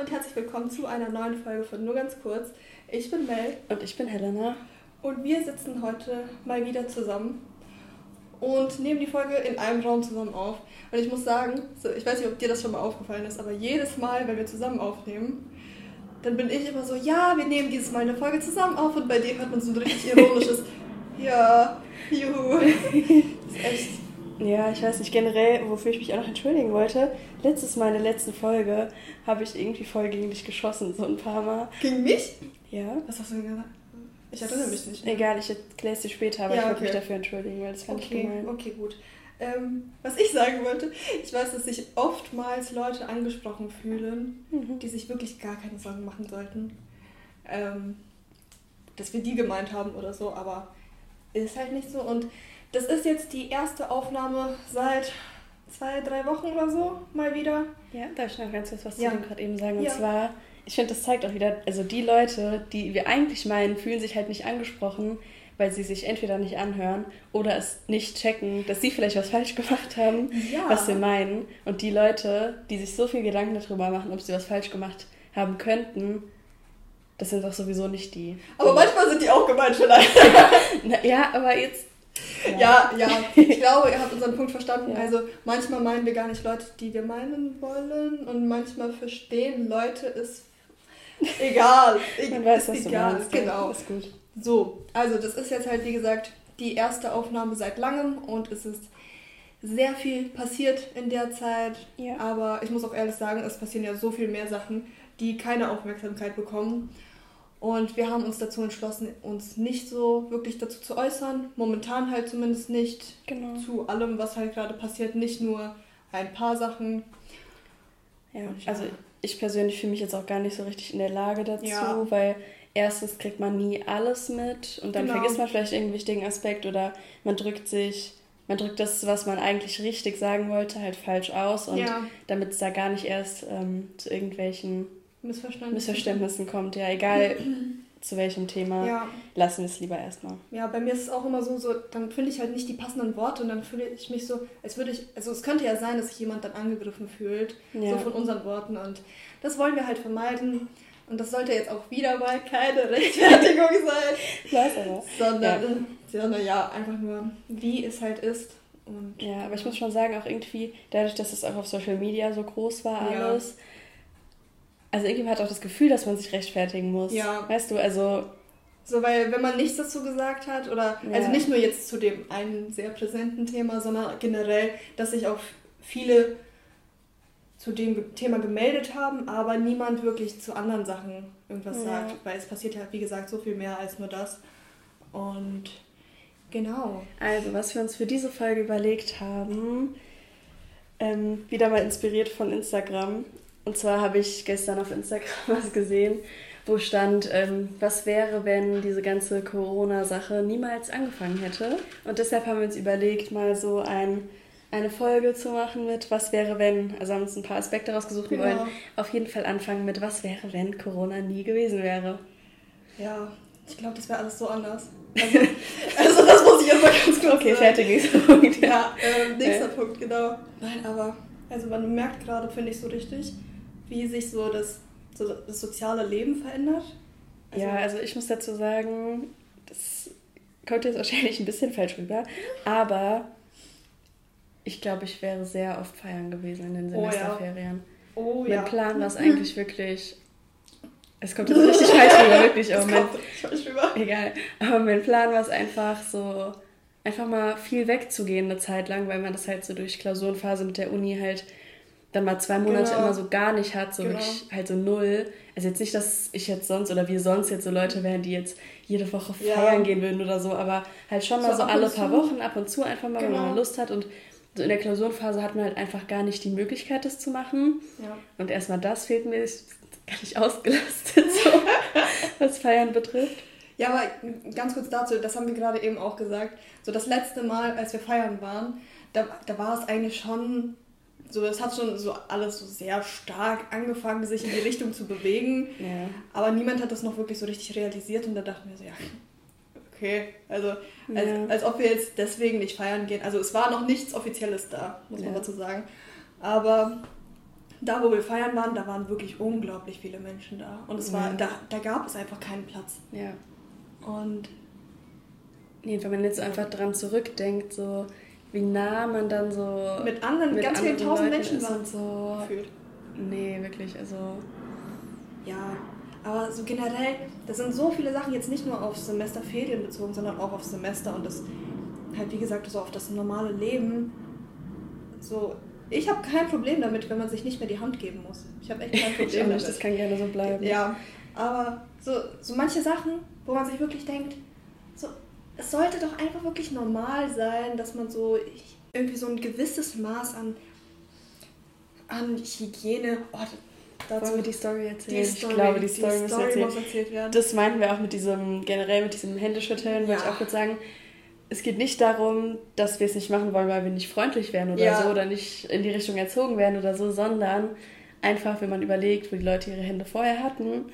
und herzlich willkommen zu einer neuen Folge von Nur ganz kurz. Ich bin Mel. Und ich bin Helena. Und wir sitzen heute mal wieder zusammen und nehmen die Folge in einem Raum zusammen auf. Und ich muss sagen, so, ich weiß nicht, ob dir das schon mal aufgefallen ist, aber jedes Mal, wenn wir zusammen aufnehmen, dann bin ich immer so, ja, wir nehmen dieses Mal eine Folge zusammen auf und bei dir hört man so ein richtig ironisches, ja, juhu. Das ist echt ja, ich weiß nicht, generell, wofür ich mich auch noch entschuldigen wollte. Letztes Mal in der letzten Folge habe ich irgendwie voll gegen dich geschossen, so ein paar Mal. Gegen mich? Ja. Was hast du denn gesagt? Ich erinnere mich nicht. Mehr. Egal, ich erkläre es dir später, aber ja, ich wollte okay. mich dafür entschuldigen, weil das fand okay, ich gemein. Okay, gut. Ähm, was ich sagen wollte, ich weiß, dass sich oftmals Leute angesprochen fühlen, mhm. die sich wirklich gar keine Sorgen machen sollten. Ähm, dass wir die gemeint haben oder so, aber ist halt nicht so. Und das ist jetzt die erste Aufnahme seit zwei, drei Wochen oder so mal wieder. Ja, darf ich noch ganz kurz was ja. zu dem gerade eben sagen? Und ja. zwar, ich finde, das zeigt auch wieder, also die Leute, die wir eigentlich meinen, fühlen sich halt nicht angesprochen, weil sie sich entweder nicht anhören oder es nicht checken, dass sie vielleicht was falsch gemacht haben, ja. was wir meinen. Und die Leute, die sich so viel Gedanken darüber machen, ob sie was falsch gemacht haben könnten, das sind doch sowieso nicht die. Aber manchmal sind die auch gemeint vielleicht. ja, aber jetzt ja, ja, ich glaube, ihr habt unseren Punkt verstanden. Ja. Also manchmal meinen wir gar nicht Leute, die wir meinen wollen und manchmal verstehen Leute es egal. Man weiß, was egal. du meinst. Genau. Ist gut. So, also das ist jetzt halt wie gesagt die erste Aufnahme seit langem und es ist sehr viel passiert in der Zeit. Ja. Aber ich muss auch ehrlich sagen, es passieren ja so viel mehr Sachen, die keine Aufmerksamkeit bekommen. Und wir haben uns dazu entschlossen, uns nicht so wirklich dazu zu äußern. Momentan halt zumindest nicht genau. zu allem, was halt gerade passiert. Nicht nur ein paar Sachen. Ja, also ich persönlich fühle mich jetzt auch gar nicht so richtig in der Lage dazu, ja. weil erstens kriegt man nie alles mit und dann genau. vergisst man vielleicht irgendeinen wichtigen Aspekt oder man drückt sich, man drückt das, was man eigentlich richtig sagen wollte, halt falsch aus und ja. damit es da gar nicht erst ähm, zu irgendwelchen Missverständnissen. Missverständnissen kommt, ja, egal zu welchem Thema, ja. lassen wir es lieber erstmal. Ja, bei mir ist es auch immer so, so dann finde ich halt nicht die passenden Worte und dann fühle ich mich so, als würde ich, also es könnte ja sein, dass sich jemand dann angegriffen fühlt, ja. so von unseren Worten und das wollen wir halt vermeiden. Und das sollte jetzt auch wieder mal keine Rechtfertigung sein. Sondern ja. sondern ja, einfach nur, wie es halt ist. Und, ja, aber ich muss schon sagen, auch irgendwie, dadurch, dass es auch auf Social Media so groß war, alles, ja also irgendwie hat auch das Gefühl, dass man sich rechtfertigen muss. Ja. Weißt du, also. So, weil wenn man nichts dazu gesagt hat, oder ja. also nicht nur jetzt zu dem einen sehr präsenten Thema, sondern generell, dass sich auch viele zu dem Thema gemeldet haben, aber niemand wirklich zu anderen Sachen irgendwas ja. sagt, weil es passiert ja, wie gesagt, so viel mehr als nur das. Und genau. Also, was wir uns für diese Folge überlegt haben, ähm, wieder mal inspiriert von Instagram, und zwar habe ich gestern auf Instagram was gesehen, wo stand, ähm, was wäre, wenn diese ganze Corona-Sache niemals angefangen hätte. Und deshalb haben wir uns überlegt, mal so ein, eine Folge zu machen mit Was wäre, wenn. Also haben uns ein paar Aspekte rausgesucht genau. wollen auf jeden Fall anfangen mit Was wäre, wenn Corona nie gewesen wäre. Ja, ich glaube, das wäre alles so anders. Also, also, das muss ich jetzt mal ganz kurz Okay, fertig, nächster Punkt. Ja, ja äh, nächster äh. Punkt, genau. Nein, aber also man merkt gerade, finde ich so richtig, wie sich so das, so das soziale Leben verändert? Also ja, also ich muss dazu sagen, das kommt jetzt wahrscheinlich ein bisschen falsch rüber, aber ich glaube, ich wäre sehr oft feiern gewesen in den Semesterferien. Oh, ja. Oh, mein ja. Plan war es eigentlich wirklich. Es kommt jetzt richtig falsch rüber, wirklich. Aber mein, falsch rüber. Egal. Aber mein Plan war es einfach so, einfach mal viel wegzugehen eine Zeit lang, weil man das halt so durch Klausurenphase mit der Uni halt dann mal zwei Monate genau. immer so gar nicht hat, so genau. wirklich halt so null. Also jetzt nicht, dass ich jetzt sonst oder wir sonst jetzt so Leute wären, die jetzt jede Woche feiern ja. gehen würden oder so, aber halt schon mal so, so alle paar Wochen ab und zu einfach mal, genau. wenn man genau. Lust hat und so in der Klausurenphase hat man halt einfach gar nicht die Möglichkeit, das zu machen. Ja. Und erstmal das fehlt mir, ich bin gar nicht ausgelastet, so, was Feiern betrifft. Ja, aber ganz kurz dazu, das haben wir gerade eben auch gesagt. So das letzte Mal, als wir feiern waren, da, da war es eigentlich schon so, es hat schon so alles so sehr stark angefangen, sich in die Richtung zu bewegen. Ja. Aber niemand hat das noch wirklich so richtig realisiert und da dachten wir so, ja, okay. Also, als, ja. als ob wir jetzt deswegen nicht feiern gehen. Also, es war noch nichts Offizielles da, muss man dazu sagen. Aber da, wo wir feiern waren, da waren wirklich unglaublich viele Menschen da. Und es war, da, da gab es einfach keinen Platz. Ja. Und. Nee, wenn man jetzt einfach dran zurückdenkt, so wie nah man dann so. Mit anderen, mit ganz vielen tausend Menschen waren so. Gefühlt. Nee, wirklich, also. Ja, aber so generell, das sind so viele Sachen jetzt nicht nur auf Semesterferien bezogen, sondern auch auf Semester und das halt, wie gesagt, so auf das normale Leben. So, ich habe kein Problem damit, wenn man sich nicht mehr die Hand geben muss. Ich habe echt kein Problem damit. Das kann gerne so bleiben. Ja, aber so, so manche Sachen, wo man sich wirklich denkt, so, es sollte doch einfach wirklich normal sein, dass man so irgendwie so ein gewisses Maß an, an Hygiene. Oh, dazu Wollen wir die Story erzählen? Die Story, ich glaube, die Story, die muss, Story erzählen. muss erzählt werden. Das meinten wir auch mit diesem, generell mit diesem Händeschütteln, ja. wollte ich auch kurz sagen es geht nicht darum, dass wir es nicht machen wollen, weil wir nicht freundlich werden oder ja. so oder nicht in die Richtung erzogen werden oder so, sondern einfach, wenn man überlegt, wo die Leute ihre Hände vorher hatten.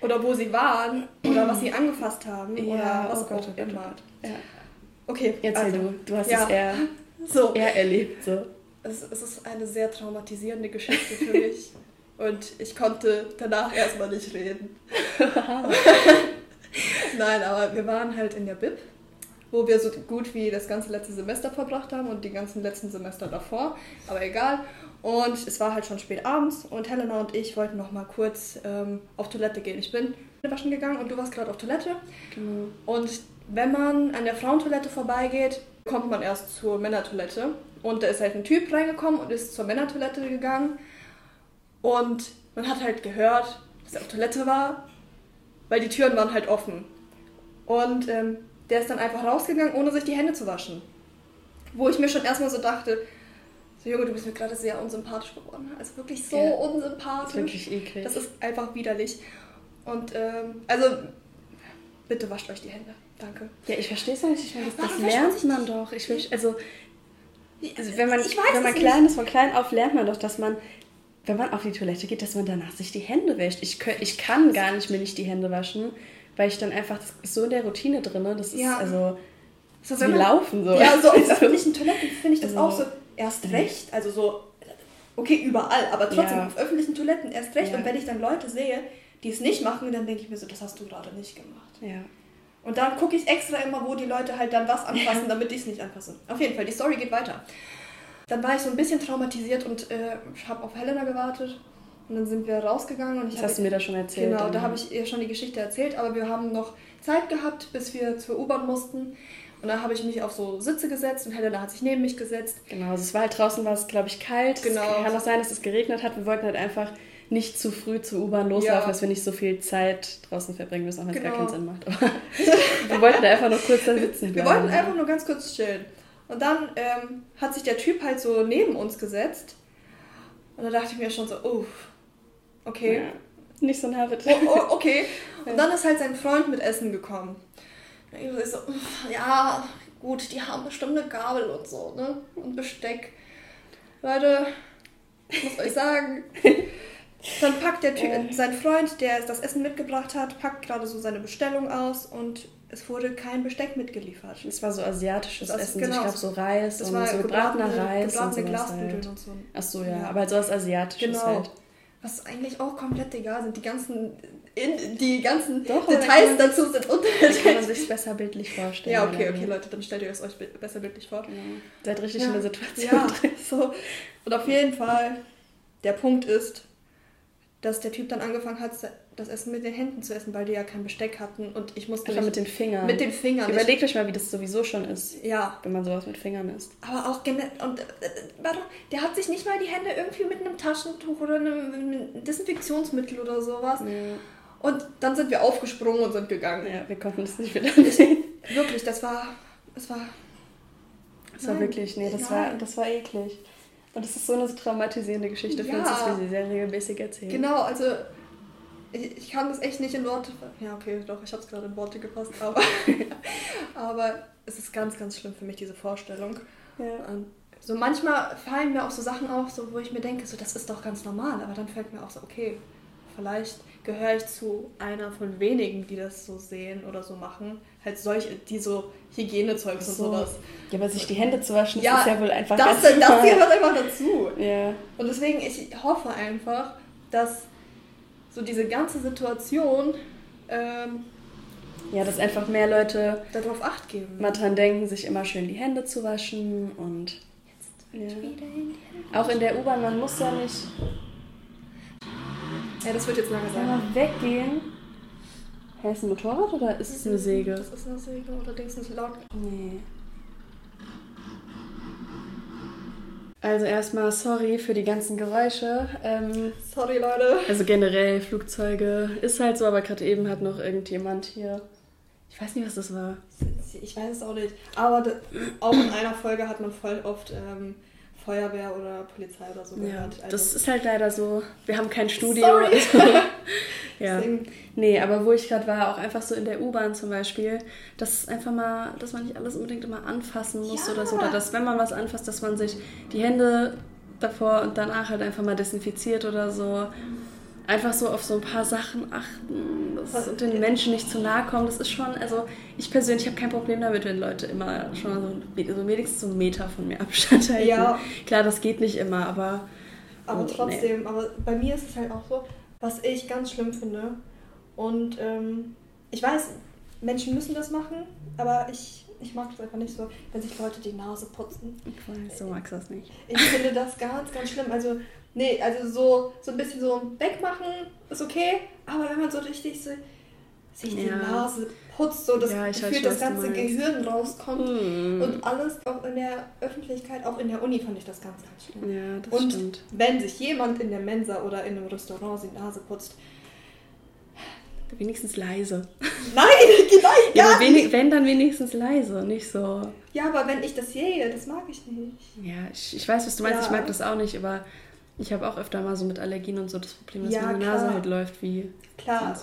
Oder wo sie waren oder was sie angefasst haben ja, oder was oh Gott, auch oh immer. Ja. Okay, erzähl also, du. Du hast ja. es eher, so. eher erlebt. So. Es, es ist eine sehr traumatisierende Geschichte für mich und ich konnte danach erstmal nicht reden. Nein, aber wir waren halt in der Bib wo wir so gut wie das ganze letzte Semester verbracht haben und die ganzen letzten Semester davor, aber egal. Und es war halt schon spät abends und Helena und ich wollten noch mal kurz ähm, auf Toilette gehen. Ich bin waschen gegangen und du warst gerade auf Toilette. Genau. Und wenn man an der Frauentoilette vorbeigeht, kommt man erst zur Männertoilette. Und da ist halt ein Typ reingekommen und ist zur Männertoilette gegangen. Und man hat halt gehört, dass er auf Toilette war, weil die Türen waren halt offen. Und ähm, der ist dann einfach rausgegangen, ohne sich die Hände zu waschen. Wo ich mir schon erstmal so dachte, so Junge, du bist mir gerade sehr unsympathisch geworden. Also wirklich so ja, unsympathisch. Das ist wirklich eklig. Das ist einfach widerlich. Und ähm, also bitte wascht euch die Hände. Danke. Ja, ich verstehe es nicht. Ich meine, das, das lernt man doch. Ich will, also, also wenn man, wenn man klein ist, von klein auf lernt man doch, dass man, wenn man auf die Toilette geht, dass man danach sich die Hände wäscht. Ich, ich kann gar nicht mir nicht die Hände waschen weil ich dann einfach so in der Routine drin, das ist ja. also so wie Laufen so. Ja, so auf öffentlichen Toiletten finde ich das also, auch so erst recht, also so okay, überall, aber trotzdem ja. auf öffentlichen Toiletten erst recht ja. und wenn ich dann Leute sehe, die es nicht machen, dann denke ich mir so, das hast du gerade nicht gemacht. Ja. Und dann gucke ich extra immer, wo die Leute halt dann was anfassen, damit ich es nicht anfasse. Auf jeden Fall, die Story geht weiter. Dann war ich so ein bisschen traumatisiert und äh, habe auf Helena gewartet und dann sind wir rausgegangen. Und ich das hast du mir da schon erzählt. Genau, da habe ich ihr schon die Geschichte erzählt, aber wir haben noch Zeit gehabt, bis wir zur U-Bahn mussten. Und dann habe ich mich auf so Sitze gesetzt und Helena hat sich neben mich gesetzt. Genau, also es war halt draußen, war es glaube ich kalt. Genau. Es kann auch sein, dass es geregnet hat. Wir wollten halt einfach nicht zu früh zur U-Bahn loslaufen, ja. dass wir nicht so viel Zeit draußen verbringen müssen, auch wenn es genau. gar keinen Sinn macht. Aber wir wollten einfach nur kurz da sitzen bleiben. Wir wollten einfach nur ganz kurz chillen. Und dann ähm, hat sich der Typ halt so neben uns gesetzt. Und da dachte ich mir schon so, uff, Okay. Ja. Nicht so nah bitte. Oh, oh, okay. Und dann ist halt sein Freund mit Essen gekommen. Ich so, ja, gut, die haben bestimmt eine Gabel und so, ne? Und Besteck. Leute, ich muss euch sagen. Dann packt der typ, äh. sein Freund, der das Essen mitgebracht hat, packt gerade so seine Bestellung aus und es wurde kein Besteck mitgeliefert. Es war so asiatisches das, Essen. Genau, ich glaube so Reis und so gebratener Reis gebratene und Glasnudeln halt. und so. Ach so, ja. ja. Aber halt so was Asiatisches genau. halt was eigentlich auch komplett egal sind. Die ganzen, in, die ganzen Doch, Details dazu sind unterschiedlich. Kann man sich besser bildlich vorstellen. Ja, okay, okay, Leute, dann stellt ihr es euch besser bildlich vor. Genau. Seid richtig ja. in der Situation. Ja, so. Und auf jeden Fall, der Punkt ist, dass der Typ dann angefangen hat, das Essen mit den Händen zu essen, weil die ja kein Besteck hatten und ich musste Einfach mit den Fingern. Mit den Fingern. Überlegt euch mal, wie das sowieso schon ist. Ja. Wenn man sowas mit Fingern isst. Aber auch und äh, warte, der hat sich nicht mal die Hände irgendwie mit einem Taschentuch oder einem Desinfektionsmittel oder sowas. Ja. Und dann sind wir aufgesprungen und sind gegangen. Ja, wir konnten es nicht wieder sehen. Wirklich, das war das war das war wirklich, nee, das war das war eklig. Und das ist so eine traumatisierende Geschichte ja. für uns, dass wir sie sehr regelmäßig erzählen. Genau, also ich, ich kann das echt nicht in Worte. Ja, okay, doch, ich habe es gerade in Worte gepasst, aber, aber es ist ganz, ganz schlimm für mich, diese Vorstellung. Ja. Und so manchmal fallen mir auch so Sachen auf, so, wo ich mir denke, so, das ist doch ganz normal, aber dann fällt mir auch so, okay, vielleicht gehöre ich zu einer von wenigen, die das so sehen oder so machen. Halt solche, die so Hygienezeugs so. und sowas. Ja, aber sich die Hände zu waschen, ja, ist ja wohl einfach das, das gehört einfach dazu. Ja. Und deswegen, ich hoffe einfach, dass so diese ganze Situation ähm, ja, dass einfach mehr Leute darauf acht geben. Mal dran denken, sich immer schön die Hände zu waschen und ja. auch in der U-Bahn, man muss ja nicht ja, das wird jetzt lange sein. Mal weggehen. Hä, ist ein Motorrad oder ist es eine Säge? Das ist eine Säge oder denkst du, es laut? Nee. Also erstmal sorry für die ganzen Geräusche. Ähm, sorry, Leute. Also generell Flugzeuge ist halt so, aber gerade eben hat noch irgendjemand hier. Ich weiß nicht, was das war. Ich weiß es auch nicht. Aber auch in einer Folge hat man voll oft ähm, Feuerwehr oder Polizei oder so gehört. Ja, also das ist halt leider so. Wir haben kein Studio. Sorry. ja. Nee, aber wo ich gerade war, auch einfach so in der U-Bahn zum Beispiel, dass einfach mal, dass man nicht alles unbedingt immer anfassen muss ja. oder so. Oder dass, wenn man was anfasst, dass man sich die Hände davor und danach halt einfach mal desinfiziert oder so einfach so auf so ein paar Sachen achten das, und den Menschen nicht zu nahe kommen. Das ist schon, also ich persönlich habe kein Problem damit, wenn Leute immer schon so, so wenigstens so einen Meter von mir Abstand halten. Ja. Klar, das geht nicht immer, aber. Aber oh, trotzdem, nee. aber bei mir ist es halt auch so, was ich ganz schlimm finde. Und ähm, ich weiß, Menschen müssen das machen, aber ich, ich mag das einfach nicht so, wenn sich Leute die Nase putzen. Ich weiß, so magst du das nicht. Ich finde das ganz, ganz schlimm. Also Nee, also so, so ein bisschen so wegmachen ist okay, aber wenn man so richtig so sich die Nase putzt, so das ja, Gefühl, das ganze Gehirn rauskommt mm. und alles auch in der Öffentlichkeit, auch in der Uni fand ich das ganz, ganz schlimm. Ja, das und stimmt. wenn sich jemand in der Mensa oder in einem Restaurant die Nase putzt, Wenigstens leise. Nein, nein, ja, aber wenig, wenn dann wenigstens leise, nicht so. Ja, aber wenn ich das sehe, das mag ich nicht. Ja, ich, ich weiß, was du meinst, ja. ich mag das auch nicht, aber ich habe auch öfter mal so mit Allergien und so das Problem, dass ja, meine klar. Nase halt läuft wie. Klar,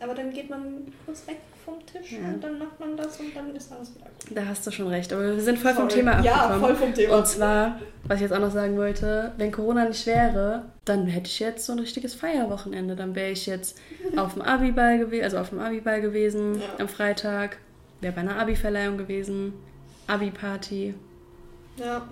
aber dann geht man kurz weg vom Tisch ja. und dann macht man das und dann ist alles wieder gut. Da hast du schon recht, aber wir sind voll Sorry. vom Thema abgekommen. Ja, voll vom Thema. Und zwar, was ich jetzt auch noch sagen wollte, wenn Corona nicht wäre, dann hätte ich jetzt so ein richtiges Feierwochenende. Dann wäre ich jetzt auf dem Abiball gewesen, also auf dem Abiball gewesen ja. am Freitag, wäre bei einer Abi-Verleihung gewesen, Abi-Party. Ja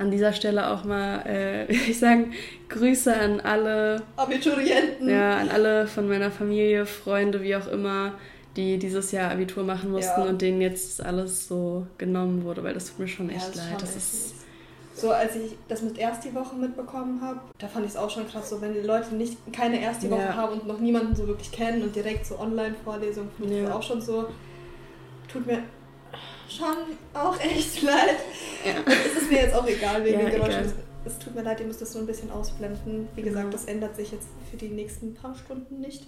an dieser Stelle auch mal, äh, ich sagen, Grüße an alle Abiturienten. Ja, an alle von meiner Familie, Freunde, wie auch immer, die dieses Jahr Abitur machen mussten ja. und denen jetzt alles so genommen wurde, weil das tut mir schon echt ja, leid. So, als ich das mit erst Woche mitbekommen habe, da fand ich es auch schon krass, so wenn die Leute nicht keine erste Woche ja. haben und noch niemanden so wirklich kennen und direkt so Online-Vorlesungen, finde ich das auch schon so. Tut mir schon auch echt leid. Ja. es ist mir jetzt auch egal wegen ja, den Geräuschen. Es tut mir leid, ihr müsst das so ein bisschen ausblenden. Wie gesagt, ja. das ändert sich jetzt für die nächsten paar Stunden nicht.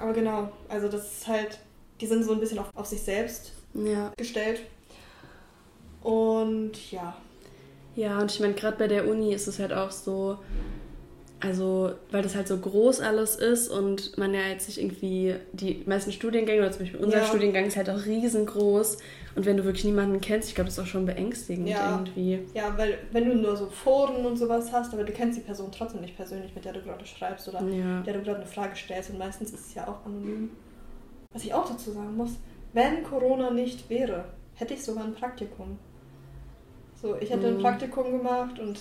Aber genau, also das ist halt, die sind so ein bisschen auf, auf sich selbst ja. gestellt. Und ja. Ja, und ich meine, gerade bei der Uni ist es halt auch so, also, weil das halt so groß alles ist und man ja jetzt nicht irgendwie die meisten Studiengänge oder zum Beispiel unser ja. Studiengang ist halt auch riesengroß und wenn du wirklich niemanden kennst, ich glaube, das ist auch schon beängstigend ja. irgendwie. Ja, weil wenn du nur so Foren und sowas hast, aber du kennst die Person trotzdem nicht persönlich, mit der du gerade schreibst oder ja. der du gerade eine Frage stellst und meistens ist es ja auch anonym. Was ich auch dazu sagen muss, wenn Corona nicht wäre, hätte ich sogar ein Praktikum. So, ich hätte mhm. ein Praktikum gemacht und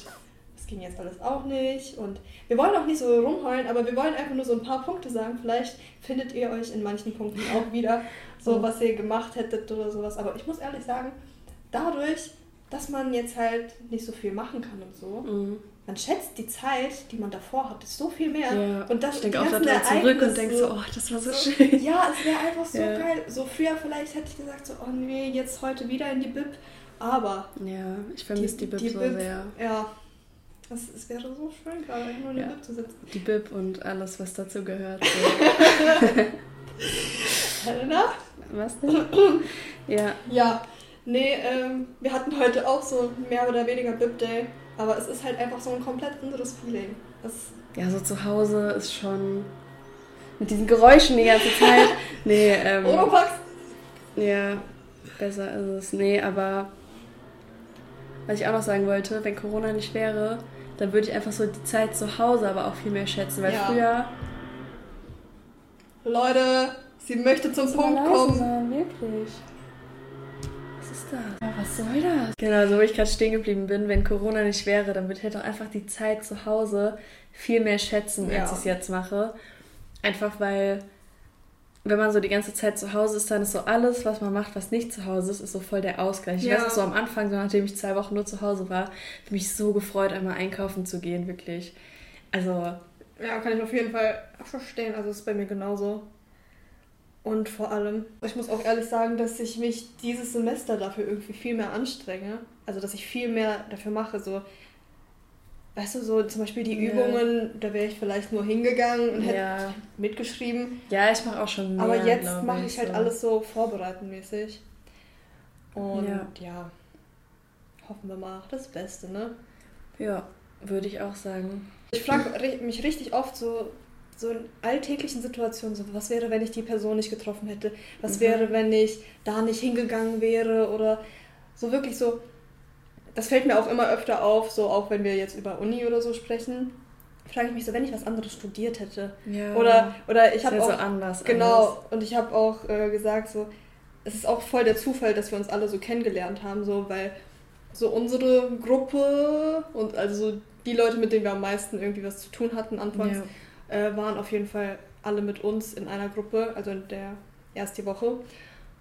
das ging jetzt alles auch nicht. Und wir wollen auch nicht so rumheulen, aber wir wollen einfach nur so ein paar Punkte sagen. Vielleicht findet ihr euch in manchen Punkten auch wieder, so was ihr gemacht hättet oder sowas. Aber ich muss ehrlich sagen, dadurch, dass man jetzt halt nicht so viel machen kann und so, mhm. man schätzt die Zeit, die man davor hat, so viel mehr. Ja, und das ich denke auch daran zurück und denke so, oh, das war so, so schön. Ja, es wäre einfach so ja. geil. So früher vielleicht hätte ich gesagt, so, oh nee, jetzt heute wieder in die Bib. Aber. Ja, ich vermisse die, die Bib so Bib, sehr. Ja, das, es wäre so schön, gerade nur in ja. der Bib zu sitzen. Die Bib und alles, was dazu gehört. Helena? Was denn? ja. Ja. Nee, ähm, wir hatten heute auch so mehr oder weniger Bib-Day, aber es ist halt einfach so ein komplett anderes Feeling. Das ja, so zu Hause ist schon mit diesen Geräuschen die ganze Zeit. nee, ähm. Oropax! Ja, besser ist es. Nee, aber was ich auch noch sagen wollte, wenn Corona nicht wäre, dann würde ich einfach so die Zeit zu Hause aber auch viel mehr schätzen, weil ja. früher. Leute, sie möchte zum Punkt kommen. Sein, wirklich. Was ist das? Ja, was soll das? Genau, so wo ich gerade stehen geblieben bin, wenn Corona nicht wäre, dann würde ich halt auch einfach die Zeit zu Hause viel mehr schätzen, ja. als ich es jetzt mache. Einfach weil wenn man so die ganze Zeit zu Hause ist, dann ist so alles, was man macht, was nicht zu Hause ist, ist so voll der Ausgleich. Ich ja. weiß auch so am Anfang, so nachdem ich zwei Wochen nur zu Hause war, habe ich mich so gefreut, einmal einkaufen zu gehen, wirklich. Also. Ja, kann ich auf jeden Fall verstehen. Also ist bei mir genauso. Und vor allem, ich muss auch ehrlich sagen, dass ich mich dieses Semester dafür irgendwie viel mehr anstrenge. Also dass ich viel mehr dafür mache. So, weißt du, so zum Beispiel die Übungen, da wäre ich vielleicht nur hingegangen und hätte ja. mitgeschrieben. Ja, ich mache auch schon mehr. Aber jetzt mache ich halt so. alles so vorbereitenmäßig. Und ja. ja, hoffen wir mal das Beste, ne? Ja, würde ich auch sagen. Ich frage mich richtig oft so, so in alltäglichen Situationen, so, was wäre, wenn ich die Person nicht getroffen hätte? Was mhm. wäre, wenn ich da nicht hingegangen wäre? Oder so wirklich so, das fällt mir auch immer öfter auf, so auch wenn wir jetzt über Uni oder so sprechen, frage ich mich so, wenn ich was anderes studiert hätte. Ja, oder, oder ich habe auch. So anders. Genau. Anders. Und ich habe auch äh, gesagt, so, es ist auch voll der Zufall, dass wir uns alle so kennengelernt haben, so, weil so unsere Gruppe und also die Leute, mit denen wir am meisten irgendwie was zu tun hatten anfangs, ja. äh, waren auf jeden Fall alle mit uns in einer Gruppe, also in der ersten Woche.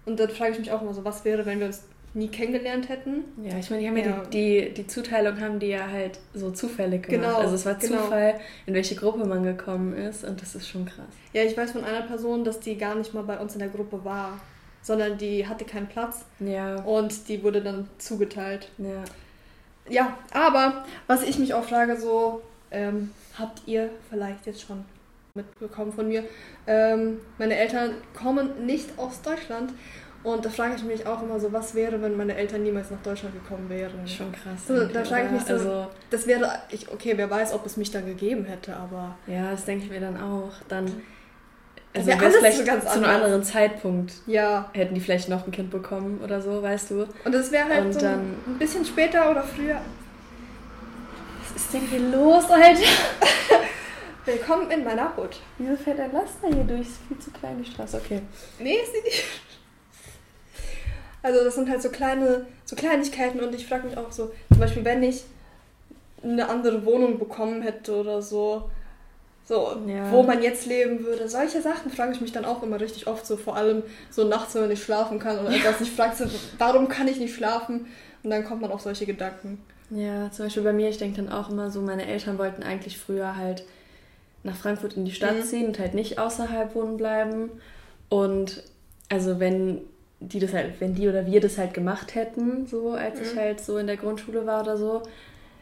Und dann frage ich mich auch immer so, was wäre, wenn wir uns nie kennengelernt hätten. Ja, ich meine, die haben ja, ja die, die, die, Zuteilung haben die ja halt so zufällig gemacht. Genau, also es war genau. Zufall, in welche Gruppe man gekommen ist und das ist schon krass. Ja, ich weiß von einer Person, dass die gar nicht mal bei uns in der Gruppe war, sondern die hatte keinen Platz. Ja. Und die wurde dann zugeteilt. Ja. Ja, aber was ich mich auch frage, so, ähm, habt ihr vielleicht jetzt schon mitbekommen von mir, ähm, meine Eltern kommen nicht aus Deutschland und da frage ich mich auch immer so, was wäre, wenn meine Eltern niemals nach Deutschland gekommen wären. Schon krass. So, da frage ich mich so, also, das wäre, ich, okay, wer weiß, ob es mich dann gegeben hätte, aber... Ja, das denke ich mir dann auch. Dann, also wäre vielleicht so ganz zu einem anderen Zeitpunkt. Ja. Hätten die vielleicht noch ein Kind bekommen oder so, weißt du. Und das wäre halt Und so dann, ein bisschen später oder früher. Was ist denn hier los, Alter? Willkommen in meiner Hut. Wieso fährt ein Laster hier durch? Ist viel zu klein die Straße. Okay. Nee, ist nicht. Also das sind halt so kleine, so Kleinigkeiten und ich frage mich auch so, zum Beispiel, wenn ich eine andere Wohnung bekommen hätte oder so, so, ja. wo man jetzt leben würde. Solche Sachen frage ich mich dann auch immer richtig oft, so vor allem so nachts, wenn man nicht schlafen kann oder etwas nicht fragt, so, warum kann ich nicht schlafen? Und dann kommt man auf solche Gedanken. Ja, zum Beispiel bei mir, ich denke dann auch immer so, meine Eltern wollten eigentlich früher halt nach Frankfurt in die Stadt mhm. ziehen und halt nicht außerhalb wohnen bleiben. Und also wenn die das halt, wenn die oder wir das halt gemacht hätten, so als mhm. ich halt so in der Grundschule war oder so,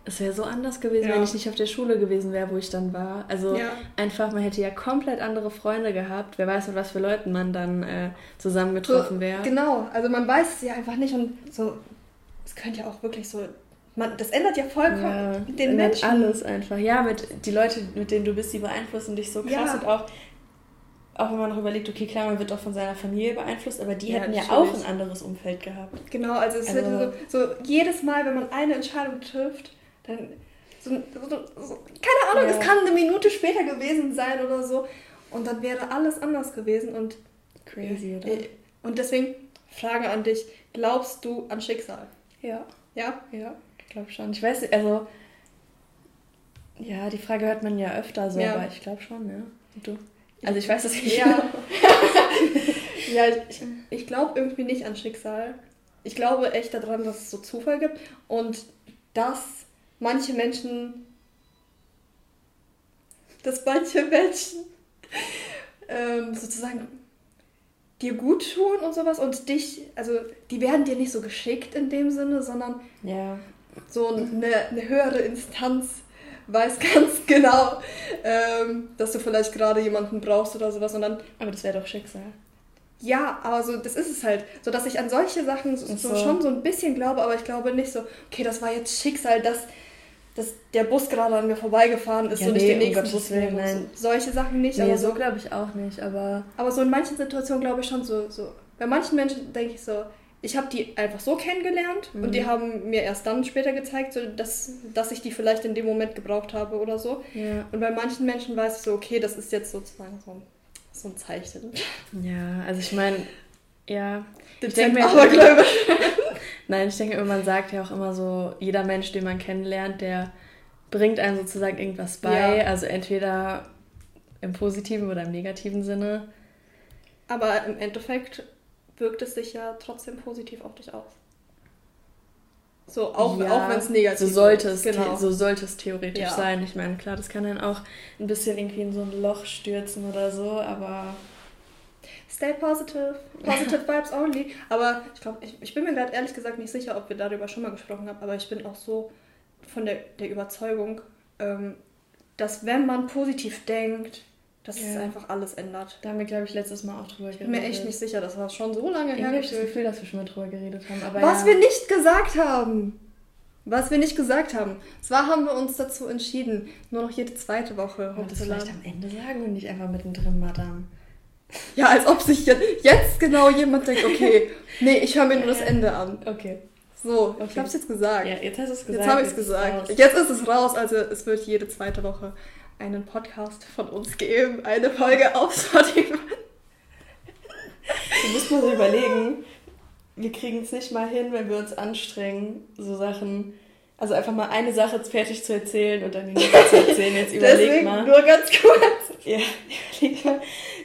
es wäre so anders gewesen, ja. wenn ich nicht auf der Schule gewesen wäre, wo ich dann war. Also ja. einfach, man hätte ja komplett andere Freunde gehabt. Wer weiß, mit was für Leuten man dann äh, zusammengetroffen wäre. So, genau, also man weiß es ja einfach nicht und so, es könnte ja auch wirklich so man, das ändert ja vollkommen ja, mit den Menschen. alles einfach. Ja, mit die Leute, mit denen du bist, die beeinflussen dich so krass und auch auch wenn man noch überlegt, okay, klar, man wird auch von seiner Familie beeinflusst, aber die ja, hätten ja auch ein anderes Umfeld gehabt. Genau, also es also, hätte so, so, jedes Mal, wenn man eine Entscheidung trifft, dann so, so, so keine Ahnung, ja. es kann eine Minute später gewesen sein oder so und dann wäre alles anders gewesen und crazy, oder? Äh, und deswegen Frage an dich, glaubst du an Schicksal? Ja. Ja? Ja, ich glaube schon. Ich weiß, also ja, die Frage hört man ja öfter so, ja. aber ich glaube schon, ja. Und du? Also ich weiß das nicht. Ja, ja ich, ich glaube irgendwie nicht an Schicksal. Ich glaube echt daran, dass es so Zufall gibt und dass manche Menschen, dass manche Menschen ähm, sozusagen dir gut tun und sowas und dich, also die werden dir nicht so geschickt in dem Sinne, sondern ja. so eine, eine höhere Instanz weiß ganz genau, ähm, dass du vielleicht gerade jemanden brauchst oder sowas und dann. Aber das wäre doch Schicksal. Ja, aber so, das ist es halt. So, dass ich an solche Sachen so, so. schon so ein bisschen glaube, aber ich glaube nicht so, okay, das war jetzt Schicksal, dass, dass der Bus gerade an mir vorbeigefahren ist ja, und nee, ich den nächsten Bus. Nein. solche Sachen nicht. Nee, aber so, so glaube ich auch nicht, aber. Aber so in manchen Situationen glaube ich schon so, so. Bei manchen Menschen denke ich so, ich habe die einfach so kennengelernt mhm. und die haben mir erst dann später gezeigt, so, dass, dass ich die vielleicht in dem Moment gebraucht habe oder so. Ja. Und bei manchen Menschen weiß ich so, okay, das ist jetzt sozusagen so, so ein Zeichen. Ja, also ich meine, ja. Ich denke mir, aber Nein, ich denke, man sagt ja auch immer so, jeder Mensch, den man kennenlernt, der bringt einem sozusagen irgendwas bei. Ja. Also entweder im positiven oder im negativen Sinne. Aber im Endeffekt wirkt es sich ja trotzdem positiv auf dich aus. So, auch, ja, auch wenn es negativ so sollte ist. Es genau. So sollte es theoretisch ja. sein. Ich meine, klar, das kann dann auch ein bisschen irgendwie in so ein Loch stürzen oder so, aber. Stay positive. Positive Vibes only. Aber ich glaube, ich, ich bin mir gerade ehrlich gesagt nicht sicher, ob wir darüber schon mal gesprochen haben, aber ich bin auch so von der, der Überzeugung, ähm, dass wenn man positiv denkt, dass ja. es einfach alles ändert. Da haben wir, glaube ich, letztes Mal auch drüber geredet. Ich bin mir echt nicht sicher, das war schon so lange her. Ich habe das Gefühl, dass wir schon mal drüber geredet haben. Aber Was ja. wir nicht gesagt haben! Was wir nicht gesagt haben. Zwar haben wir uns dazu entschieden, nur noch jede zweite Woche hochzuladen. Das vielleicht am Ende sagen und nicht einfach mittendrin, Madame. Ja, als ob sich jetzt, genau jemand denkt, okay, nee, ich höre mir nur das Ende an. Okay. So, okay. ich habe es jetzt gesagt. Ja, jetzt hast du es gesagt. Jetzt habe ich es gesagt. Jetzt ist es raus, also es wird jede zweite Woche einen Podcast von uns geben, eine Folge auf Spotify. Du musst mal so überlegen, wir kriegen es nicht mal hin, wenn wir uns anstrengen, so Sachen. Also einfach mal eine Sache fertig zu erzählen und dann die nächste zu erzählen. Jetzt überleg Deswegen mal. Nur ganz kurz. Ja, überleg mal,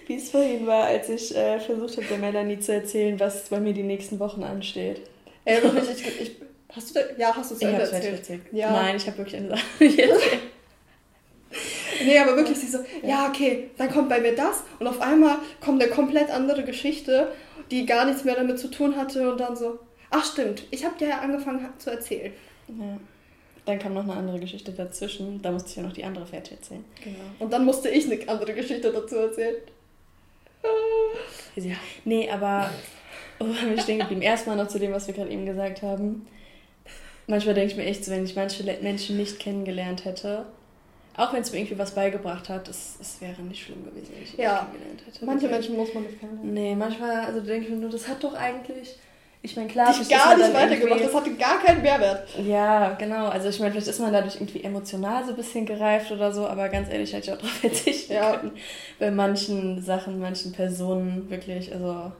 wie es vorhin war, als ich äh, versucht habe, der Melanie zu erzählen, was bei mir die nächsten Wochen ansteht. Ey, äh, ich, ich, hast du da, ja, hast du es erzählt? erzählt? Ja. Nein, ich habe wirklich eine Sache erzählt. Nee, aber wirklich, sie so, ja, okay, dann kommt bei mir das und auf einmal kommt eine komplett andere Geschichte, die gar nichts mehr damit zu tun hatte und dann so, ach stimmt, ich habe dir ja angefangen zu erzählen. Ja. Dann kam noch eine andere Geschichte dazwischen, da musste ich ja noch die andere fertig erzählen. Genau. Und dann musste ich eine andere Geschichte dazu erzählen. Ja, nee, aber oh, wir stehen geblieben. Erstmal noch zu dem, was wir gerade eben gesagt haben. Manchmal denke ich mir echt so, wenn ich manche Menschen nicht kennengelernt hätte, auch wenn es mir irgendwie was beigebracht hat, es, es wäre nicht schlimm gewesen, wenn ich ja. kennengelernt hätte. Manche. Menschen muss man nicht kennenlernen. Nee, manchmal, also denke ich mir nur, das hat doch eigentlich. Ich meine, klar, Dich gar nicht weitergemacht, das hatte gar keinen Mehrwert. Ja, genau. Also ich meine, vielleicht ist man dadurch irgendwie emotional so ein bisschen gereift oder so, aber ganz ehrlich, hätte ich auch darauf verzichten ja. können. Bei manchen Sachen, manchen Personen wirklich, also.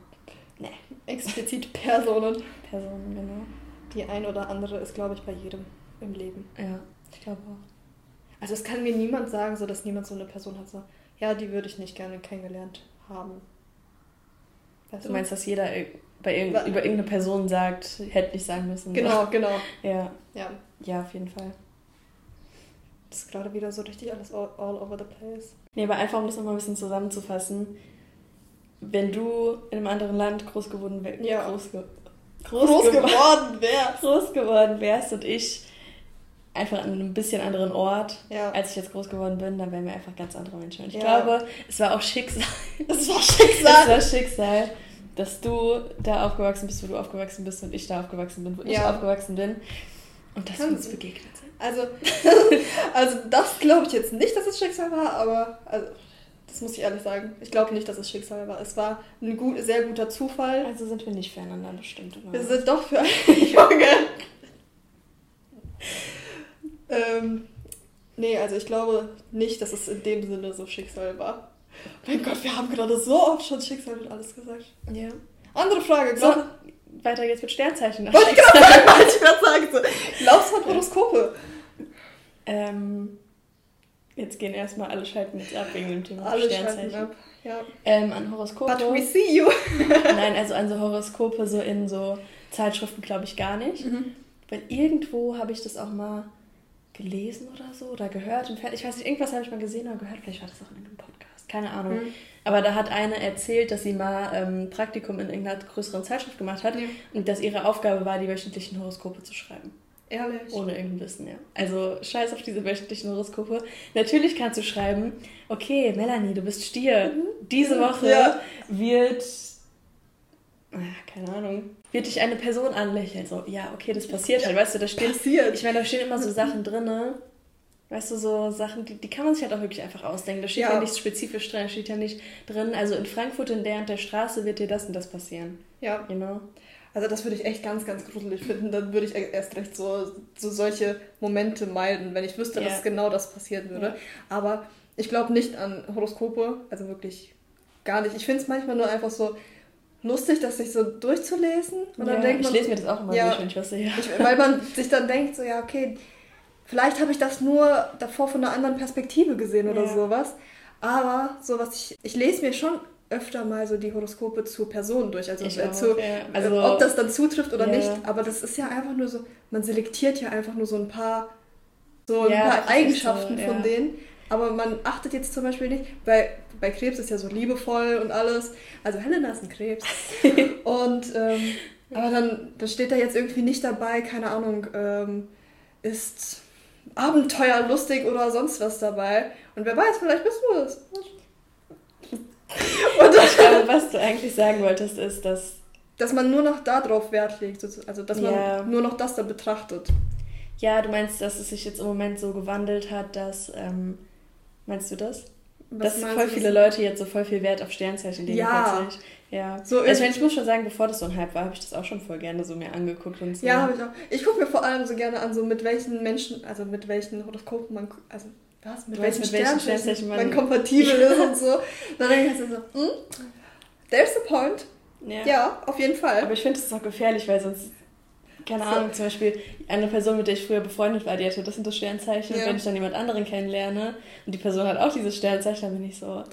Ne. Explizit Personen. Personen, genau. Die ein oder andere ist, glaube ich, bei jedem im Leben. Ja, ich glaube auch. Also es kann mir niemand sagen, so dass niemand so eine Person hat, so, ja, die würde ich nicht gerne kennengelernt haben. Weißt du, du meinst, dass jeder bei irg über irgendeine Person sagt, hätte nicht sein müssen. Genau, so. genau. Ja. ja. Ja, auf jeden Fall. Das ist gerade wieder so richtig alles all, all over the place. Nee, aber einfach, um das nochmal ein bisschen zusammenzufassen. Wenn du in einem anderen Land groß geworden wärst, ja. groß, ge groß, groß geworden wärst, groß geworden wärst und ich einfach an einem bisschen anderen Ort, ja. als ich jetzt groß geworden bin, dann wären wir einfach ganz andere Menschen. Und ich ja. glaube, es war auch Schicksal. Es war Schicksal. es war Schicksal, dass du da aufgewachsen bist, wo du aufgewachsen bist und ich da aufgewachsen bin, wo ja. ich aufgewachsen bin. Und dass wir uns begegnet sind. Also, also das glaube ich jetzt nicht, dass es Schicksal war, aber also, das muss ich ehrlich sagen. Ich glaube nicht, dass es Schicksal war. Es war ein gut, sehr guter Zufall. Also sind wir nicht füreinander bestimmt. Oder? Wir sind doch für einen Junge. Ähm, nee, also ich glaube nicht, dass es in dem Sinne so Schicksal war. Mein Gott, wir haben gerade so oft schon Schicksal und alles gesagt. Ja. Andere Frage, glaub, so, Weiter geht's mit Sternzeichen. Wollte ich gerade sagen, wollte ich gerade sagen. So. Glaubst du an Horoskope? Ähm, jetzt gehen erstmal alle schalten jetzt ab wegen dem Thema alle Sternzeichen. Ab. Ja. Ähm, an Horoskope. But we see you. Nein, also an so Horoskope so in so Zeitschriften glaube ich gar nicht. Mhm. Weil irgendwo habe ich das auch mal gelesen oder so oder gehört. Ich weiß nicht, irgendwas habe ich mal gesehen oder gehört. Vielleicht war das auch in einem Podcast. Keine Ahnung. Mhm. Aber da hat eine erzählt, dass sie mal ähm, Praktikum in irgendeiner größeren Zeitschrift gemacht hat ja. und dass ihre Aufgabe war, die wöchentlichen Horoskope zu schreiben. Ehrlich? Ohne irgendein Wissen, ja. Also scheiß auf diese wöchentlichen Horoskope. Natürlich kannst du schreiben, okay, Melanie, du bist Stier. Mhm. Diese Woche ja. wird keine Ahnung, wird dich eine Person anlächeln. So, ja, okay, das passiert halt, weißt du, da steht. Passiert. Ich meine, da stehen immer so Sachen drin, weißt du, so Sachen, die, die kann man sich halt auch wirklich einfach ausdenken. Da steht ja, ja nichts spezifisch drin, da steht ja nicht drin, also in Frankfurt in der und der Straße wird dir das und das passieren. Ja. You know? Also das würde ich echt ganz, ganz gruselig finden. Dann würde ich erst recht so, so solche Momente meiden, wenn ich wüsste, ja. dass genau das passieren würde. Ja. Aber ich glaube nicht an Horoskope, also wirklich gar nicht. Ich finde es manchmal nur einfach so lustig, das sich so durchzulesen. Und ja, dann denkt man, ich lese mir das auch immer ja, durch, wenn ich was sehe. Ich, weil man sich dann denkt, so ja, okay, vielleicht habe ich das nur davor von einer anderen Perspektive gesehen oder ja. sowas. Aber so was ich, ich lese mir schon öfter mal so die Horoskope zu Personen durch. Also, äh, zu, ja. also, ob das dann zutrifft oder nicht. Aber das ist ja einfach nur so, man selektiert ja einfach nur so ein paar, so ein paar Eigenschaften so, von denen. Aber man achtet jetzt zum Beispiel nicht, bei, bei Krebs ist ja so liebevoll und alles. Also Helena ist ein Krebs. und ähm, aber dann, dann steht da jetzt irgendwie nicht dabei, keine Ahnung, ähm, ist abenteuerlustig oder sonst was dabei. Und wer weiß, vielleicht bist du es. Und ich glaube, was du eigentlich sagen wolltest, ist, dass. Dass man nur noch darauf Wert legt, also dass man ja. nur noch das da betrachtet. Ja, du meinst, dass es sich jetzt im Moment so gewandelt hat, dass. Ähm, meinst du das? Was dass voll viele Leute jetzt so voll viel Wert auf Sternzeichen legen ja. plötzlich. Ja. So also ich, ich muss schon sagen, bevor das so ein Hype war, habe ich das auch schon voll gerne so mir angeguckt und so. Ja, habe ich auch. Ich gucke mir vor allem so gerne an, so mit welchen Menschen, also mit welchen Horoskopen man, also was, mit, welchen, mit welchen Sternzeichen man, man kompatibel ist und so. Dann denke ich so, hm, there's the point. Ja. ja, auf jeden Fall. Aber ich finde es auch gefährlich, weil sonst, keine so. Ahnung, zum Beispiel eine Person, mit der ich früher befreundet war, die hatte das sind das Sternzeichen. Ja. Und wenn ich dann jemand anderen kennenlerne und die Person hat auch dieses Sternzeichen, dann bin ich so,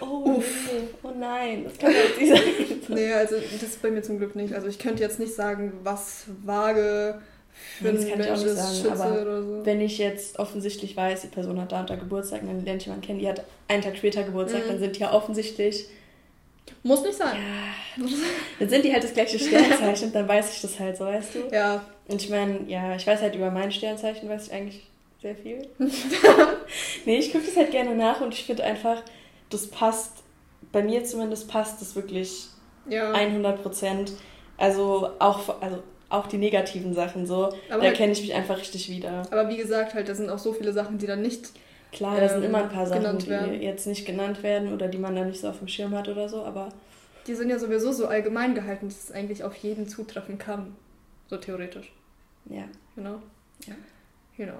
oh, nee, oh nein, das kann ja nicht sein. nee, also das ist bei mir zum Glück nicht. Also ich könnte jetzt nicht sagen, was vage für das kann ich auch nicht sagen, aber so. wenn ich jetzt offensichtlich weiß, die Person hat da und da Geburtstag, dann lerne ich jemanden kennen, die hat einen Tag später Geburtstag, mhm. dann sind die ja offensichtlich... Muss nicht sein. Ja, dann sind die halt das gleiche Sternzeichen dann weiß ich das halt so, weißt du? Ja. Und ich meine, ja, ich weiß halt über mein Sternzeichen, weiß ich eigentlich sehr viel. nee, ich gucke das halt gerne nach und ich finde einfach, das passt, bei mir zumindest passt das wirklich ja. 100 Prozent. Also auch, also auch die negativen Sachen so. Aber da halt, kenne ich mich einfach richtig wieder. Aber wie gesagt, halt, da sind auch so viele Sachen, die dann nicht. Klar, da ähm, sind immer ein paar Sachen, die werden. jetzt nicht genannt werden oder die man dann nicht so auf dem Schirm hat oder so, aber. Die sind ja sowieso so allgemein gehalten, dass es eigentlich auf jeden zutreffen kann. So theoretisch. Ja. Genau. Ja. Genau.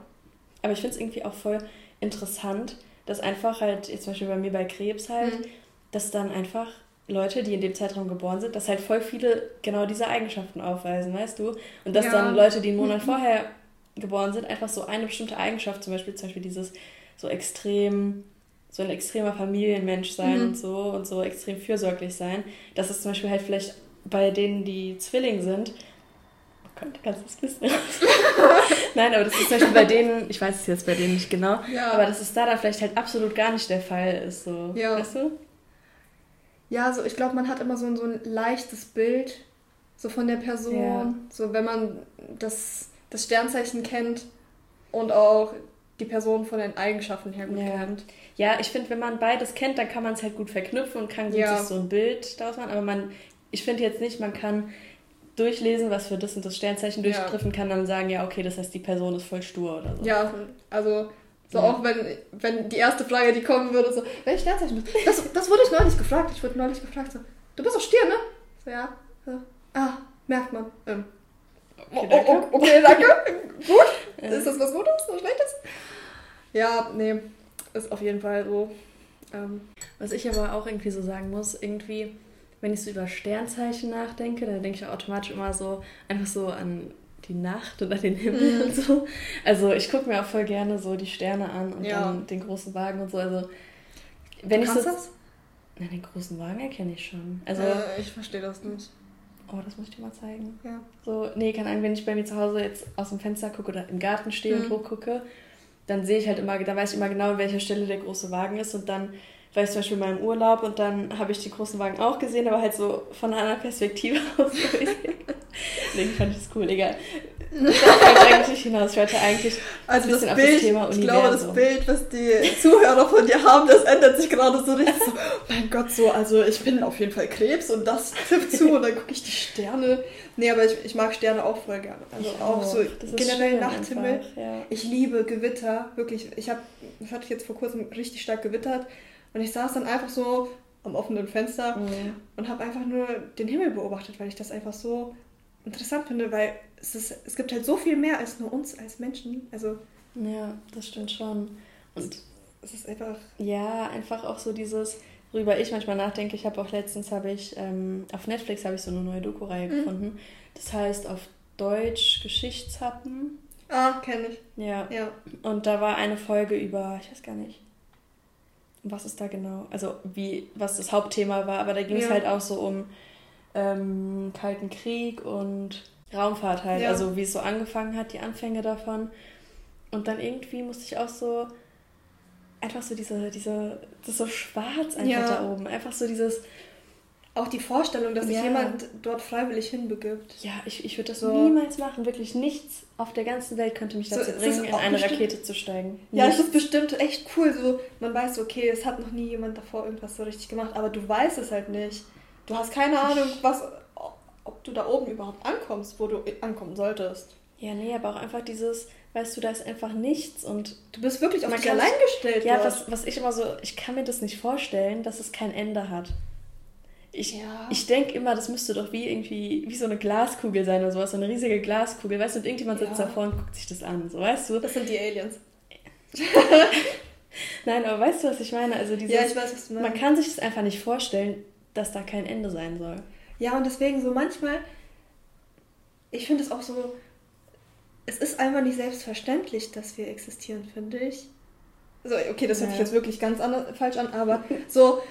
Aber ich finde es irgendwie auch voll interessant, dass einfach halt, jetzt zum Beispiel bei mir bei Krebs halt, mhm. dass dann einfach Leute, die in dem Zeitraum geboren sind, dass halt voll viele genau diese Eigenschaften aufweisen, weißt du? Und dass ja. dann Leute, die einen Monat vorher geboren sind, einfach so eine bestimmte Eigenschaft, zum Beispiel, zum Beispiel dieses so extrem, so ein extremer Familienmensch sein mhm. und so und so extrem fürsorglich sein, dass es zum Beispiel halt vielleicht bei denen, die Zwilling sind, oh Gott, kannst du das wissen? Nein, aber das ist zum Beispiel bei denen, ich weiß es jetzt bei denen nicht genau, ja. aber dass es da dann vielleicht halt absolut gar nicht der Fall ist, so, ja. weißt du? ja, so ich glaube, man hat immer so ein, so ein leichtes Bild so von der Person. Ja. So wenn man das, das Sternzeichen kennt und auch die Person von den Eigenschaften her gut ja. kennt. Ja, ich finde, wenn man beides kennt, dann kann man es halt gut verknüpfen und kann gut ja. sich so ein Bild daraus machen. Aber man, ich finde jetzt nicht, man kann durchlesen, was für das und das Sternzeichen durchtreffen ja. kann, dann sagen, ja, okay, das heißt, die Person ist voll stur oder so. Ja, also so ja. auch wenn, wenn die erste Frage, die kommen würde, so, welches Sternzeichen bist du? Das, das wurde ich neulich gefragt. Ich wurde neulich gefragt, so, du bist doch Stier, ne? So, ja. So, ah, merkt man. Ähm, okay, danke. Oh, oh, okay, danke. Gut. Ist das was Gutes oder Schlechtes? Ja, nee, ist auf jeden Fall so. Ähm. Was ich aber auch irgendwie so sagen muss, irgendwie, wenn ich so über Sternzeichen nachdenke, dann denke ich automatisch immer so, einfach so an die Nacht oder den Himmel mhm. und so. Also ich gucke mir auch voll gerne so die Sterne an und ja. dann den großen Wagen und so. Also wenn du ich so, das? Na, den großen Wagen erkenne ich schon. Also äh, ich verstehe das nicht. Oh, das muss ich dir mal zeigen. Ja. So, nee, keine Ahnung, wenn ich bei mir zu Hause jetzt aus dem Fenster gucke oder im Garten stehe mhm. und hochgucke, dann sehe ich halt immer, da weiß ich immer genau, an welcher Stelle der große Wagen ist und dann war ich zum Beispiel mal im Urlaub und dann habe ich die großen Wagen auch gesehen, aber halt so von einer anderen Perspektive aus. Deswegen fand ich das cool, egal. Das eigentlich hinaus. Ich wollte eigentlich also ein bisschen das Bild, auf das Thema Universum. Ich glaube, das Bild, was die Zuhörer von dir haben, das ändert sich gerade so richtig so, mein Gott, so, also ich bin auf jeden Fall Krebs und das trifft zu und dann gucke ich die Sterne. Nee, aber ich, ich mag Sterne auch voll gerne. Also ich auch, auch so generell Nachthimmel. Einfach, ja. Ich liebe Gewitter, wirklich. Ich habe, das hatte ich jetzt vor kurzem richtig stark gewittert und ich saß dann einfach so am offenen Fenster mhm. und habe einfach nur den Himmel beobachtet, weil ich das einfach so interessant finde, weil es, ist, es gibt halt so viel mehr als nur uns als Menschen. Also ja, das stimmt schon. Und es ist einfach. Ja, einfach auch so dieses, worüber ich manchmal nachdenke. Ich habe auch letztens habe ich ähm, auf Netflix habe ich so eine neue Doku-Reihe mhm. gefunden. Das heißt auf Deutsch Geschichtshappen. Ah, kenne ich. Ja. ja. Und da war eine Folge über, ich weiß gar nicht, was ist da genau, also wie, was das Hauptthema war, aber da ging es ja. halt auch so um ähm, Kalten Krieg und Raumfahrt halt, ja. also wie es so angefangen hat, die Anfänge davon. Und dann irgendwie musste ich auch so einfach so diese, diese, das ist so schwarz einfach ja. da oben. Einfach so dieses. Auch die Vorstellung, dass sich ja. jemand dort freiwillig hinbegibt. Ja, ich, ich würde das so niemals machen. Wirklich nichts auf der ganzen Welt könnte mich dazu so, bringen, in eine Rakete zu steigen. Ja, es ist bestimmt echt cool. So, man weiß, okay, es hat noch nie jemand davor irgendwas so richtig gemacht, aber du weißt es halt nicht. Du hast keine Ahnung, was, ob du da oben überhaupt ankommst, wo du ankommen solltest. Ja, nee, aber auch einfach dieses, weißt du, da ist einfach nichts und du bist wirklich auf dich allein gestellt. Ja, was, was ich immer so, ich kann mir das nicht vorstellen, dass es kein Ende hat. Ich, ja. ich denke immer, das müsste doch wie irgendwie, wie so eine Glaskugel sein oder sowas, so eine riesige Glaskugel, weißt du, und irgendjemand sitzt ja. davor und guckt sich das an, so weißt du. Das sind die Aliens. Nein, aber weißt du, was ich meine? Also dieses, ja, ich weiß, was du meinst. Man kann sich das einfach nicht vorstellen, dass da kein Ende sein soll. Ja, und deswegen so manchmal, ich finde es auch so, es ist einfach nicht selbstverständlich, dass wir existieren, finde ich. So, okay, das hört sich jetzt wirklich ganz anders, falsch an, aber so,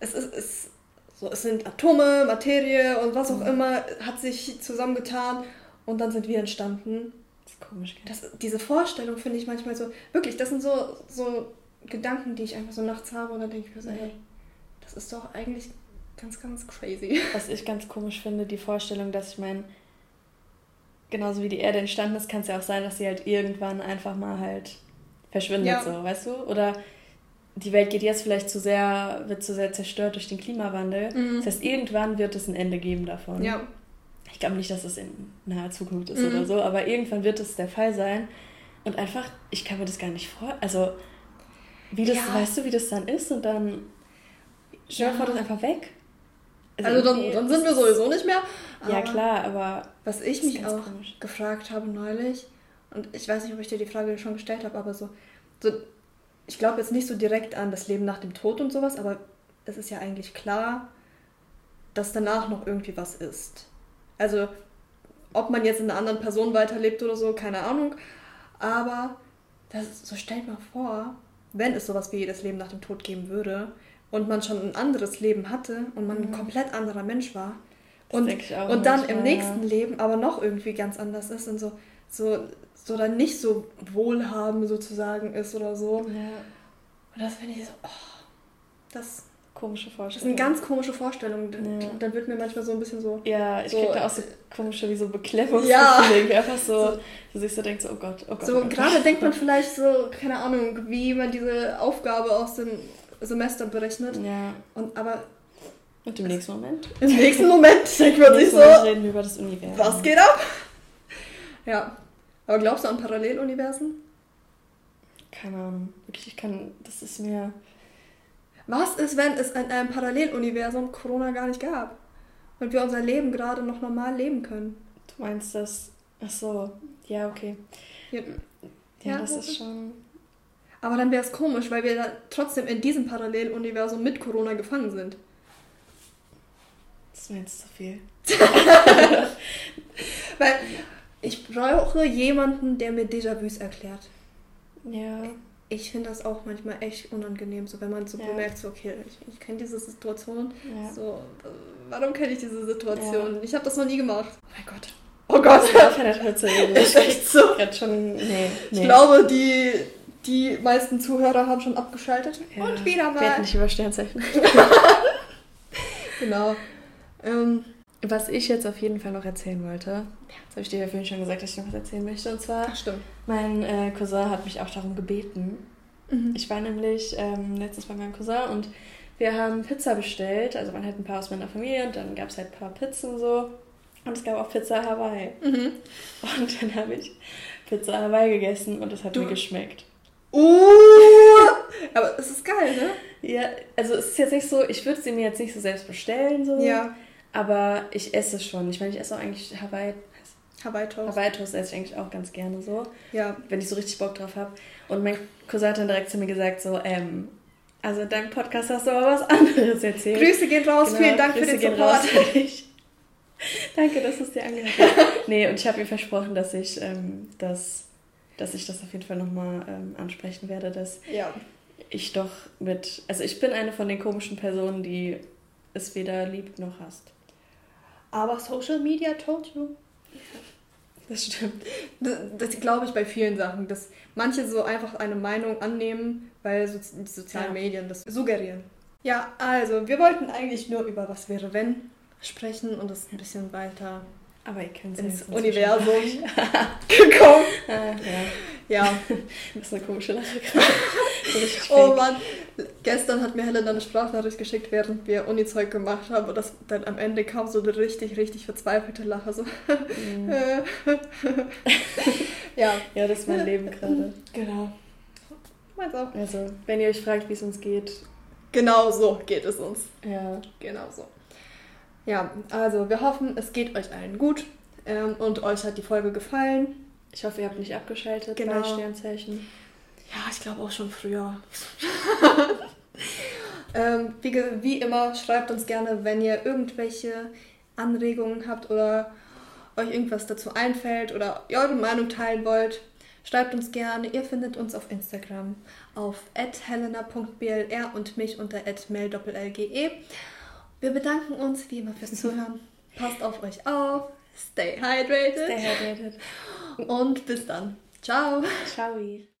es ist, es, so, es sind Atome, Materie und was auch mhm. immer, hat sich zusammengetan und dann sind wir entstanden. Das ist komisch, gell? Das, diese Vorstellung finde ich manchmal so, wirklich, das sind so, so Gedanken, die ich einfach so nachts habe und dann denke ich mir so, ey, das ist doch eigentlich ganz, ganz crazy. Was ich ganz komisch finde, die Vorstellung, dass ich meine, genauso wie die Erde entstanden ist, kann es ja auch sein, dass sie halt irgendwann einfach mal halt verschwindet, ja. so, weißt du? Oder die Welt geht jetzt vielleicht zu sehr, wird zu sehr zerstört durch den Klimawandel. Mhm. Das heißt, irgendwann wird es ein Ende geben davon. Ja. Ich glaube nicht, dass es in naher Zukunft ist mhm. oder so, aber irgendwann wird es der Fall sein. Und einfach, ich kann mir das gar nicht vor. Also, wie das, ja. weißt du, wie das dann ist und dann stell dir vor, das einfach weg. Also, also dann, dann, sind wir sowieso nicht mehr. ja, klar, aber. Was ich mich auch komisch. gefragt habe neulich, und ich weiß nicht, ob ich dir die Frage schon gestellt habe, aber so, so ich glaube jetzt nicht so direkt an das Leben nach dem Tod und sowas, aber es ist ja eigentlich klar, dass danach noch irgendwie was ist. Also, ob man jetzt in einer anderen Person weiterlebt oder so, keine Ahnung. Aber das, so stellt mal vor, wenn es sowas wie das Leben nach dem Tod geben würde, und man schon ein anderes Leben hatte und man ein mhm. komplett anderer Mensch war und, und dann im nächsten Leben aber noch irgendwie ganz anders ist und so, so, so dann nicht so wohlhabend sozusagen ist oder so. Ja. Und das finde ich so, oh, das komische Vorstellung. Das ist eine ganz komische Vorstellung. Ja. Dann wird mir manchmal so ein bisschen so. Ja, ich so, kriege da auch so komische, wie so Beklemmungsgefühle. Ja. Einfach so, so, du sich so denkst, oh Gott, oh Gott. So, oh gerade denkt man vielleicht so, keine Ahnung, wie man diese Aufgabe aus dem Semester berechnet. Ja. Und aber. Und im nächsten Moment? Im nächsten Moment denkt man sich so. reden wir über das Universum. Was geht ab? Ja. Aber glaubst du an Paralleluniversen? Keine Ahnung. Wirklich, ich kann. Das ist mir. Was ist, wenn es in einem Paralleluniversum Corona gar nicht gab? Und wir unser Leben gerade noch normal leben können? Du meinst das. Ach so. Ja, okay. Ja, ja, ja das ist schon. Aber dann wäre es komisch, weil wir dann trotzdem in diesem Paralleluniversum mit Corona gefangen sind. Das wäre jetzt zu viel. weil ich brauche jemanden, der mir Déjà-vus erklärt. Ja. Ich finde das auch manchmal echt unangenehm, so wenn man so ja. bemerkt, so, okay, ich, ich kenne diese Situation. Ja. So, warum kenne ich diese Situation? Ja. Ich habe das noch nie gemacht. Oh mein Gott. Oh Gott. Ich ist echt so. Schon, nee, nee. Ich glaube, die die meisten Zuhörer haben schon abgeschaltet. Ja, und wieder mal. Werd nicht über Sternzeichen. genau. Ähm, was ich jetzt auf jeden Fall noch erzählen wollte, das habe ich dir ja vorhin schon gesagt, dass ich noch was erzählen möchte. Und zwar, stimmt. mein äh, Cousin hat mich auch darum gebeten. Mhm. Ich war nämlich ähm, letztens bei meinem Cousin und wir haben Pizza bestellt. Also man hat ein paar aus meiner Familie und dann gab es halt ein paar Pizzen so. Und es gab auch Pizza Hawaii. Mhm. Und dann habe ich Pizza Hawaii gegessen und es hat du, mir geschmeckt. Uh, aber es ist geil, ne? Ja, also es ist jetzt nicht so, ich würde sie mir jetzt nicht so selbst bestellen, so. Ja. Aber ich esse schon. Ich meine, ich esse auch eigentlich Hawaii. Hawaii Toast. Hawaii Toast esse ich eigentlich auch ganz gerne so. Ja. Wenn ich so richtig Bock drauf habe. Und mein Cousin hat dann direkt zu mir gesagt, so, ähm, also in deinem Podcast hast du aber was anderes erzählt. Grüße gehen raus, genau, vielen Dank Grüße für den Support. Danke, dass du es dir angehört hast. nee, und ich habe ihr versprochen, dass ich ähm, das dass ich das auf jeden Fall nochmal ähm, ansprechen werde, dass ja. ich doch mit, also ich bin eine von den komischen Personen, die es weder liebt noch hasst. Aber Social Media told you. Das stimmt. Das, das glaube ich bei vielen Sachen, dass manche so einfach eine Meinung annehmen, weil so, die sozialen ja. Medien das suggerieren. Ja, also wir wollten eigentlich nur über was wäre wenn sprechen und das ein bisschen weiter aber ihr kennt ins Universum gekommen. Ah, ja. ja. Das ist eine komische Lache Oh Mann, gestern hat mir Helena eine Sprachnachricht geschickt, während wir Uni-Zeug gemacht haben. Und das, dann am Ende kam so eine richtig, richtig verzweifelte Lache. So. Mm. ja. ja, das ist mein Leben gerade. Genau. Meins auch. Also, wenn ihr euch fragt, wie es uns geht. Genau so geht es uns. Ja. Genau so. Ja, also wir hoffen, es geht euch allen gut ähm, und euch hat die Folge gefallen. Ich hoffe, ihr habt nicht abgeschaltet genau. bei Sternzeichen. Ja, ich glaube auch schon früher. ähm, wie, wie immer, schreibt uns gerne, wenn ihr irgendwelche Anregungen habt oder euch irgendwas dazu einfällt oder eure Meinung teilen wollt. Schreibt uns gerne. Ihr findet uns auf Instagram auf helena.blr und mich unter @mail_lge. Wir bedanken uns wie immer fürs Zuhören. Passt auf euch auf. Stay hydrated. Stay hydrated. Und bis dann. Ciao. Ciao.